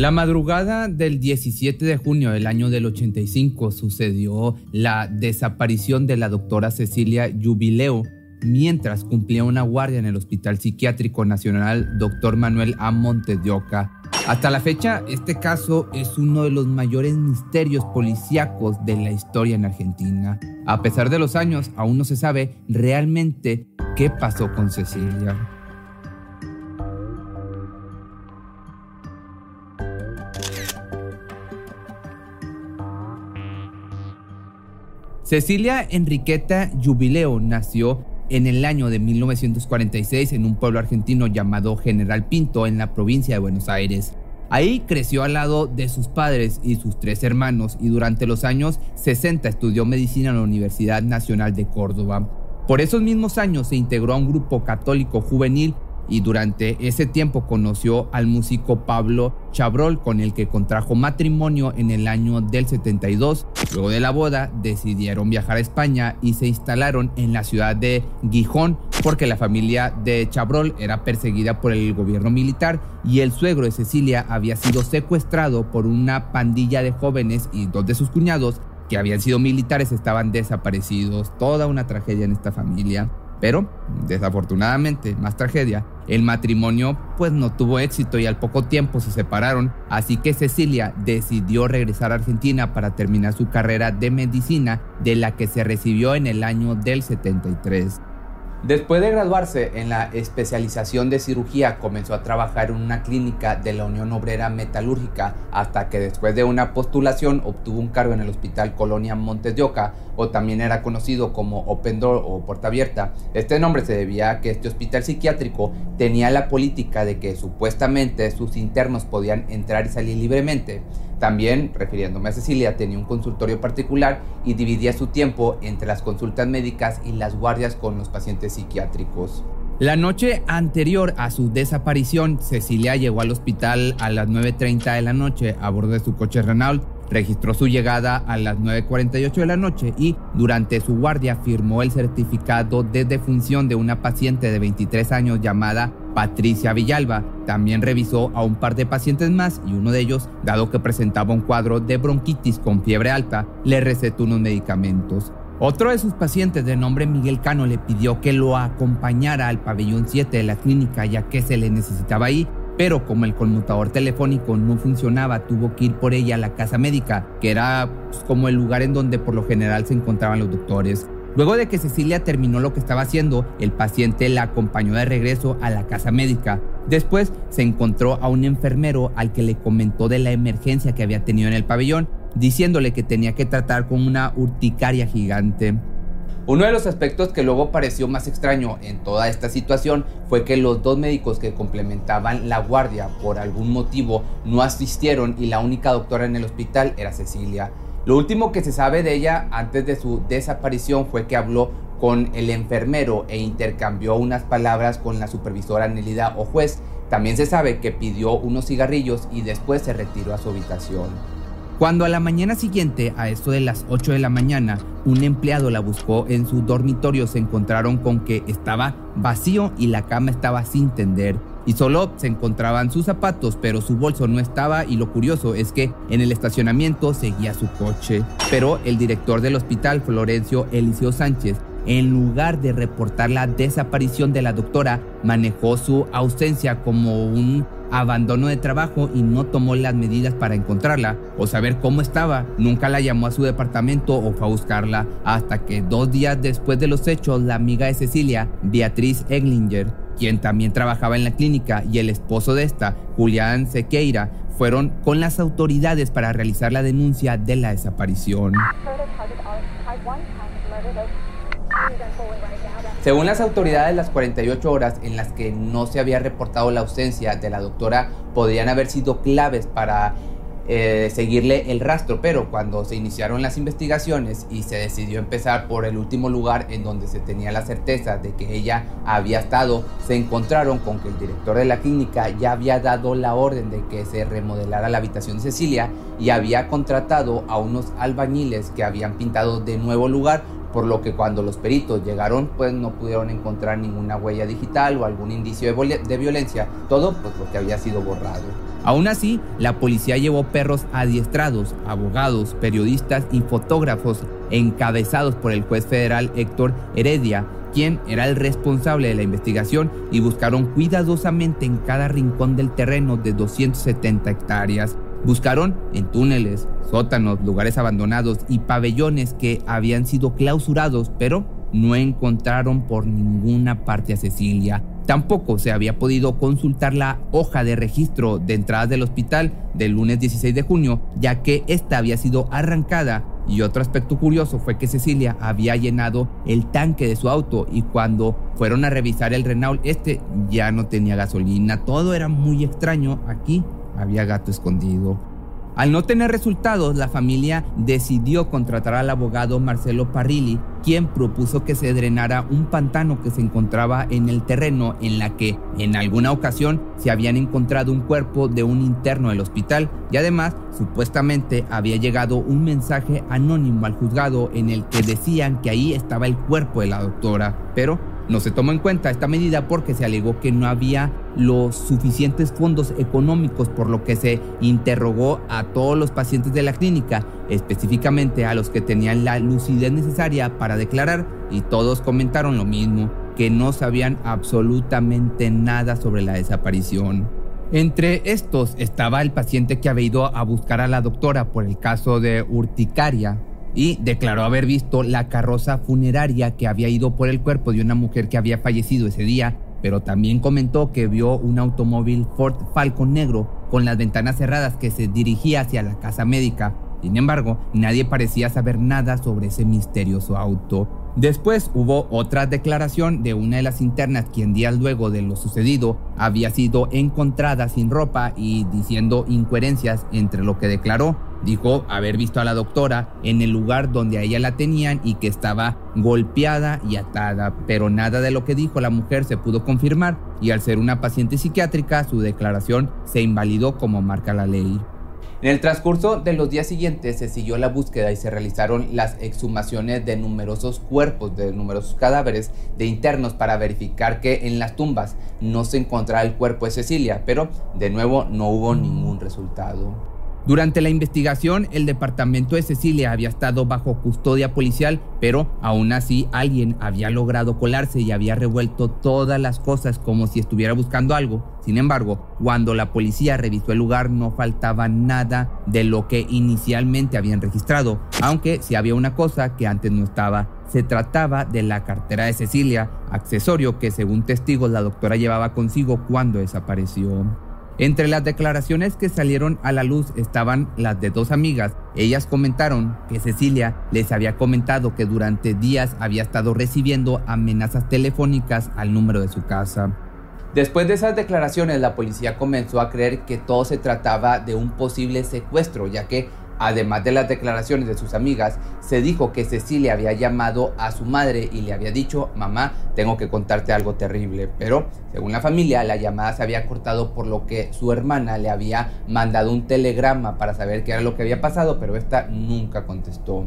La madrugada del 17 de junio del año del 85 sucedió la desaparición de la doctora Cecilia Jubileo mientras cumplía una guardia en el Hospital Psiquiátrico Nacional Dr. Manuel A. Montes de. Hasta la fecha, este caso es uno de los mayores misterios policíacos de la historia en Argentina. A pesar de los años, aún no se sabe realmente qué pasó con Cecilia. Cecilia Enriqueta Jubileo nació en el año de 1946 en un pueblo argentino llamado General Pinto en la provincia de Buenos Aires. Ahí creció al lado de sus padres y sus tres hermanos y durante los años 60 estudió medicina en la Universidad Nacional de Córdoba. Por esos mismos años se integró a un grupo católico juvenil y durante ese tiempo conoció al músico Pablo Chabrol con el que contrajo matrimonio en el año del 72. Luego de la boda decidieron viajar a España y se instalaron en la ciudad de Gijón porque la familia de Chabrol era perseguida por el gobierno militar y el suegro de Cecilia había sido secuestrado por una pandilla de jóvenes y dos de sus cuñados que habían sido militares estaban desaparecidos. Toda una tragedia en esta familia. Pero, desafortunadamente, más tragedia, el matrimonio pues no tuvo éxito y al poco tiempo se separaron, así que Cecilia decidió regresar a Argentina para terminar su carrera de medicina de la que se recibió en el año del 73. Después de graduarse en la especialización de cirugía, comenzó a trabajar en una clínica de la Unión Obrera Metalúrgica hasta que después de una postulación obtuvo un cargo en el Hospital Colonia Montes de Oca, o también era conocido como Open Door o Puerta Abierta. Este nombre se debía a que este hospital psiquiátrico tenía la política de que supuestamente sus internos podían entrar y salir libremente. También, refiriéndome a Cecilia, tenía un consultorio particular y dividía su tiempo entre las consultas médicas y las guardias con los pacientes psiquiátricos. La noche anterior a su desaparición, Cecilia llegó al hospital a las 9.30 de la noche a bordo de su coche Renault registró su llegada a las 9.48 de la noche y durante su guardia firmó el certificado de defunción de una paciente de 23 años llamada Patricia Villalba. También revisó a un par de pacientes más y uno de ellos, dado que presentaba un cuadro de bronquitis con fiebre alta, le recetó unos medicamentos. Otro de sus pacientes de nombre Miguel Cano le pidió que lo acompañara al pabellón 7 de la clínica ya que se le necesitaba ahí pero como el conmutador telefónico no funcionaba, tuvo que ir por ella a la casa médica, que era pues, como el lugar en donde por lo general se encontraban los doctores. Luego de que Cecilia terminó lo que estaba haciendo, el paciente la acompañó de regreso a la casa médica. Después se encontró a un enfermero al que le comentó de la emergencia que había tenido en el pabellón, diciéndole que tenía que tratar con una urticaria gigante. Uno de los aspectos que luego pareció más extraño en toda esta situación fue que los dos médicos que complementaban la guardia por algún motivo no asistieron y la única doctora en el hospital era Cecilia. Lo último que se sabe de ella antes de su desaparición fue que habló con el enfermero e intercambió unas palabras con la supervisora Nelida o juez. También se sabe que pidió unos cigarrillos y después se retiró a su habitación. Cuando a la mañana siguiente, a eso de las 8 de la mañana, un empleado la buscó en su dormitorio, se encontraron con que estaba vacío y la cama estaba sin tender. Y solo se encontraban sus zapatos, pero su bolso no estaba y lo curioso es que en el estacionamiento seguía su coche. Pero el director del hospital, Florencio Eliseo Sánchez, en lugar de reportar la desaparición de la doctora, manejó su ausencia como un abandono de trabajo y no tomó las medidas para encontrarla o saber cómo estaba. Nunca la llamó a su departamento o fue a buscarla hasta que dos días después de los hechos, la amiga de Cecilia, Beatriz Eglinger, quien también trabajaba en la clínica, y el esposo de esta, Julián Sequeira, fueron con las autoridades para realizar la denuncia de la desaparición. Según las autoridades, las 48 horas en las que no se había reportado la ausencia de la doctora podrían haber sido claves para eh, seguirle el rastro, pero cuando se iniciaron las investigaciones y se decidió empezar por el último lugar en donde se tenía la certeza de que ella había estado, se encontraron con que el director de la clínica ya había dado la orden de que se remodelara la habitación de Cecilia y había contratado a unos albañiles que habían pintado de nuevo lugar por lo que cuando los peritos llegaron pues no pudieron encontrar ninguna huella digital o algún indicio de, violencia, todo pues porque había sido borrado. Aún así, la policía llevó perros adiestrados, abogados, periodistas y fotógrafos encabezados por el juez federal Héctor Heredia, quien era el responsable de la investigación, y buscaron cuidadosamente en cada rincón del terreno de 270 hectáreas Buscaron en túneles, sótanos, lugares abandonados y pabellones que habían sido clausurados, pero no encontraron por ninguna parte a Cecilia. Tampoco se había podido consultar la hoja de registro de entradas del hospital del lunes 16 de junio, ya que esta había sido arrancada. Y otro aspecto curioso fue que Cecilia había llenado el tanque de su auto y cuando fueron a revisar el Renault, este ya no tenía gasolina. Todo era muy extraño aquí había gato escondido. Al no tener resultados, la familia decidió contratar al abogado Marcelo Parrilli, quien propuso que se drenara un pantano que se encontraba en el terreno en la que en alguna ocasión se habían encontrado un cuerpo de un interno del hospital y además supuestamente había llegado un mensaje anónimo al juzgado en el que decían que ahí estaba el cuerpo de la doctora, pero no se tomó en cuenta esta medida porque se alegó que no había los suficientes fondos económicos, por lo que se interrogó a todos los pacientes de la clínica, específicamente a los que tenían la lucidez necesaria para declarar, y todos comentaron lo mismo, que no sabían absolutamente nada sobre la desaparición. Entre estos estaba el paciente que había ido a buscar a la doctora por el caso de urticaria, y declaró haber visto la carroza funeraria que había ido por el cuerpo de una mujer que había fallecido ese día, pero también comentó que vio un automóvil Ford Falcon negro con las ventanas cerradas que se dirigía hacia la casa médica. Sin embargo, nadie parecía saber nada sobre ese misterioso auto. Después hubo otra declaración de una de las internas quien días luego de lo sucedido había sido encontrada sin ropa y diciendo incoherencias entre lo que declaró. Dijo haber visto a la doctora en el lugar donde a ella la tenían y que estaba golpeada y atada, pero nada de lo que dijo la mujer se pudo confirmar y al ser una paciente psiquiátrica su declaración se invalidó como marca la ley. En el transcurso de los días siguientes se siguió la búsqueda y se realizaron las exhumaciones de numerosos cuerpos, de numerosos cadáveres de internos para verificar que en las tumbas no se encontraba el cuerpo de Cecilia, pero de nuevo no hubo ningún resultado. Durante la investigación, el departamento de Cecilia había estado bajo custodia policial, pero aún así alguien había logrado colarse y había revuelto todas las cosas como si estuviera buscando algo. Sin embargo, cuando la policía revisó el lugar no faltaba nada de lo que inicialmente habían registrado, aunque sí había una cosa que antes no estaba. Se trataba de la cartera de Cecilia, accesorio que según testigos la doctora llevaba consigo cuando desapareció. Entre las declaraciones que salieron a la luz estaban las de dos amigas. Ellas comentaron que Cecilia les había comentado que durante días había estado recibiendo amenazas telefónicas al número de su casa. Después de esas declaraciones, la policía comenzó a creer que todo se trataba de un posible secuestro, ya que Además de las declaraciones de sus amigas, se dijo que Cecilia había llamado a su madre y le había dicho, mamá, tengo que contarte algo terrible. Pero, según la familia, la llamada se había cortado por lo que su hermana le había mandado un telegrama para saber qué era lo que había pasado, pero esta nunca contestó.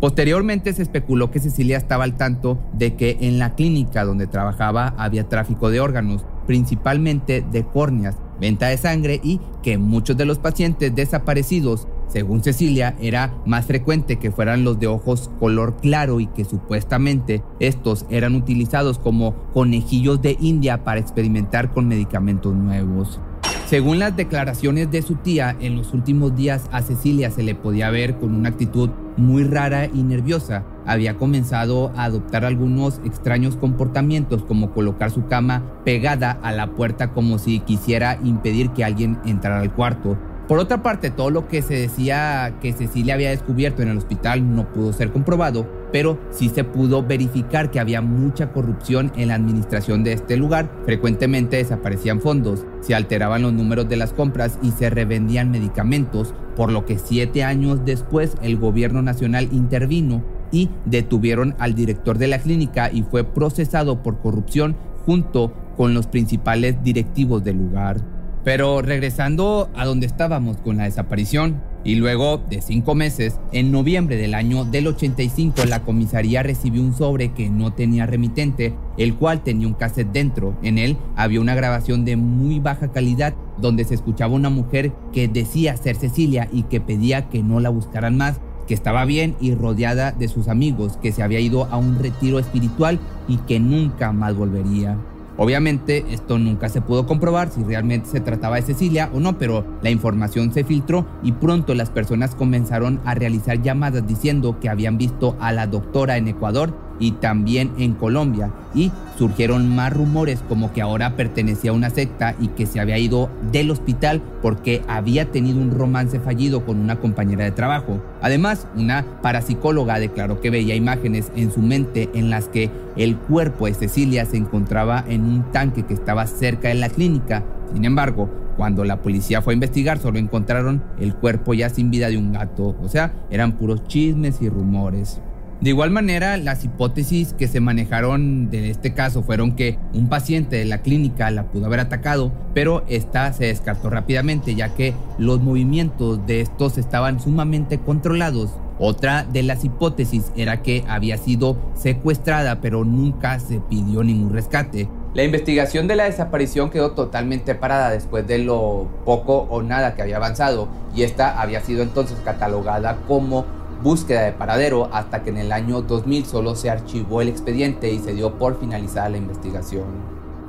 Posteriormente se especuló que Cecilia estaba al tanto de que en la clínica donde trabajaba había tráfico de órganos, principalmente de córneas, venta de sangre y que muchos de los pacientes desaparecidos según Cecilia, era más frecuente que fueran los de ojos color claro y que supuestamente estos eran utilizados como conejillos de India para experimentar con medicamentos nuevos. Según las declaraciones de su tía, en los últimos días a Cecilia se le podía ver con una actitud muy rara y nerviosa. Había comenzado a adoptar algunos extraños comportamientos como colocar su cama pegada a la puerta como si quisiera impedir que alguien entrara al cuarto Por otra parte, todo lo que se decía que Cecilia había descubierto en el hospital no pudo ser comprobado, pero sí se pudo verificar que había mucha corrupción en la administración de este lugar. Frecuentemente desaparecían fondos, se alteraban los números de las compras y se revendían medicamentos, por lo que siete años después el gobierno nacional intervino y detuvieron al director de la clínica y fue procesado por corrupción junto con los principales directivos del lugar. Pero regresando a donde estábamos con la desaparición, y luego de cinco meses, en noviembre del año del 85, la comisaría recibió un sobre que no tenía remitente, el cual tenía un cassette dentro. En él había una grabación de muy baja calidad donde se escuchaba una mujer que decía ser Cecilia y que pedía que no la buscaran más, que estaba bien y rodeada de sus amigos, que se había ido a un retiro espiritual y que nunca más volvería. Obviamente esto nunca se pudo comprobar si realmente se trataba de Cecilia o no, pero la información se filtró y pronto las personas comenzaron a realizar llamadas diciendo que habían visto a la doctora en Ecuador y también en Colombia y surgieron más rumores como que ahora pertenecía a una secta y que se había ido del hospital porque había tenido un romance fallido con una compañera de trabajo. Además, una parapsicóloga declaró que veía imágenes en su mente en las que el cuerpo de Cecilia se encontraba en un tanque que estaba cerca de la clínica. Sin embargo, cuando la policía fue a investigar, solo encontraron el cuerpo ya sin vida de un gato. O sea, eran puros chismes y rumores. De igual manera, las hipótesis que se manejaron de este caso fueron que un paciente de la clínica la pudo haber atacado, pero esta se descartó rápidamente ya que los movimientos de estos estaban sumamente controlados. Otra de las hipótesis era que había sido secuestrada, pero nunca se pidió ningún rescate. La investigación de la desaparición quedó totalmente parada después de lo poco o nada que había avanzado y esta había sido entonces catalogada como búsqueda de paradero hasta que en el año 2000 solo se archivó el expediente y se dio por finalizada la investigación.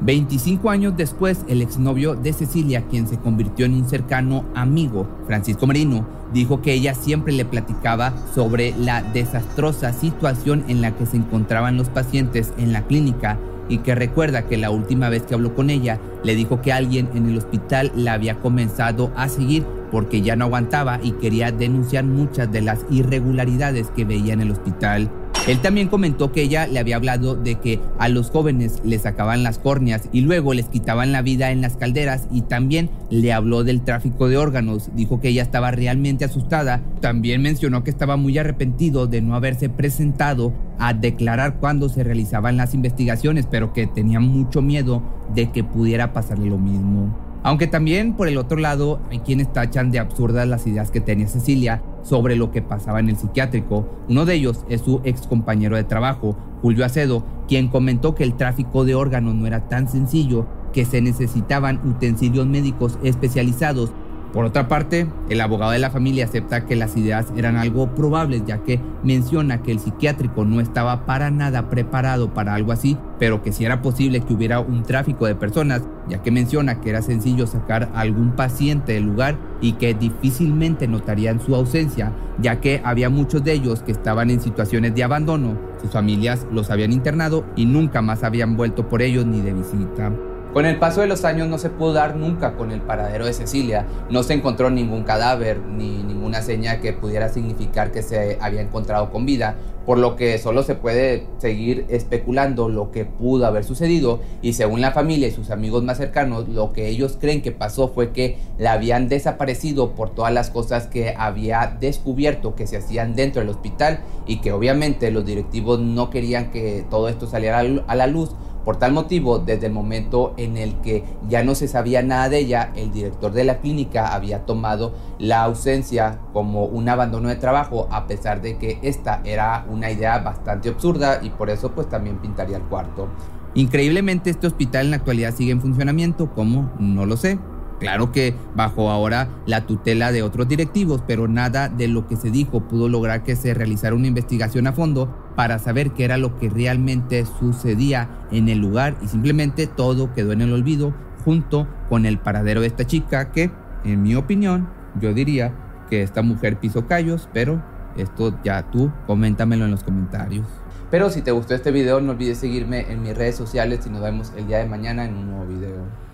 25 años después, el exnovio de Cecilia, quien se convirtió en un cercano amigo, Francisco Merino, dijo que ella siempre le platicaba sobre la desastrosa situación en la que se encontraban los pacientes en la clínica y que recuerda que la última vez que habló con ella le dijo que alguien en el hospital la había comenzado a seguir porque ya no aguantaba y quería denunciar muchas de las irregularidades que veía en el hospital. Él también comentó que ella le había hablado de que a los jóvenes les sacaban las córneas y luego les quitaban la vida en las calderas y también le habló del tráfico de órganos. Dijo que ella estaba realmente asustada. También mencionó que estaba muy arrepentido de no haberse presentado a declarar cuando se realizaban las investigaciones, pero que tenía mucho miedo de que pudiera pasarle lo mismo. Aunque también por el otro lado hay quienes tachan de absurdas las ideas que tenía Cecilia sobre lo que pasaba en el psiquiátrico. Uno de ellos es su ex compañero de trabajo, Julio Acedo, quien comentó que el tráfico de órganos no era tan sencillo, que se necesitaban utensilios médicos especializados por otra parte, el abogado de la familia acepta que las ideas eran algo probables, ya que menciona que el psiquiátrico no estaba para nada preparado para algo así, pero que sí era posible que hubiera un tráfico de personas, ya que menciona que era sencillo sacar a algún paciente del lugar y que difícilmente notarían su ausencia, ya que había muchos de ellos que estaban en situaciones de abandono, sus familias los habían internado y nunca más habían vuelto por ellos ni de visita. Con el paso de los años no se pudo dar nunca con el paradero de Cecilia. No se encontró ningún cadáver ni ninguna seña que pudiera significar que se había encontrado con vida, por lo que solo se puede seguir especulando lo que pudo haber sucedido y según la familia y sus amigos más cercanos, lo que ellos creen que pasó fue que la habían desaparecido por todas las cosas que había descubierto que se hacían dentro del hospital y que obviamente los directivos no querían que todo esto saliera a la luz por tal motivo, desde el momento en el que ya no se sabía nada de ella, el director de la clínica había tomado la ausencia como un abandono de trabajo, a pesar de que esta era una idea bastante absurda y por eso pues también pintaría el cuarto. Increíblemente este hospital en la actualidad sigue en funcionamiento, ¿cómo? No lo sé. Claro que bajo ahora la tutela de otros directivos, pero nada de lo que se dijo pudo lograr que se realizara una investigación a fondo para saber qué era lo que realmente sucedía en el lugar y simplemente todo quedó en el olvido junto con el paradero de esta chica que, en mi opinión, yo diría que esta mujer pisó callos, pero esto ya tú coméntamelo en los comentarios. Pero si te gustó este video no olvides seguirme en mis redes sociales y nos vemos el día de mañana en un nuevo video.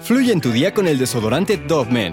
Fluye en tu día con el desodorante Dove Men,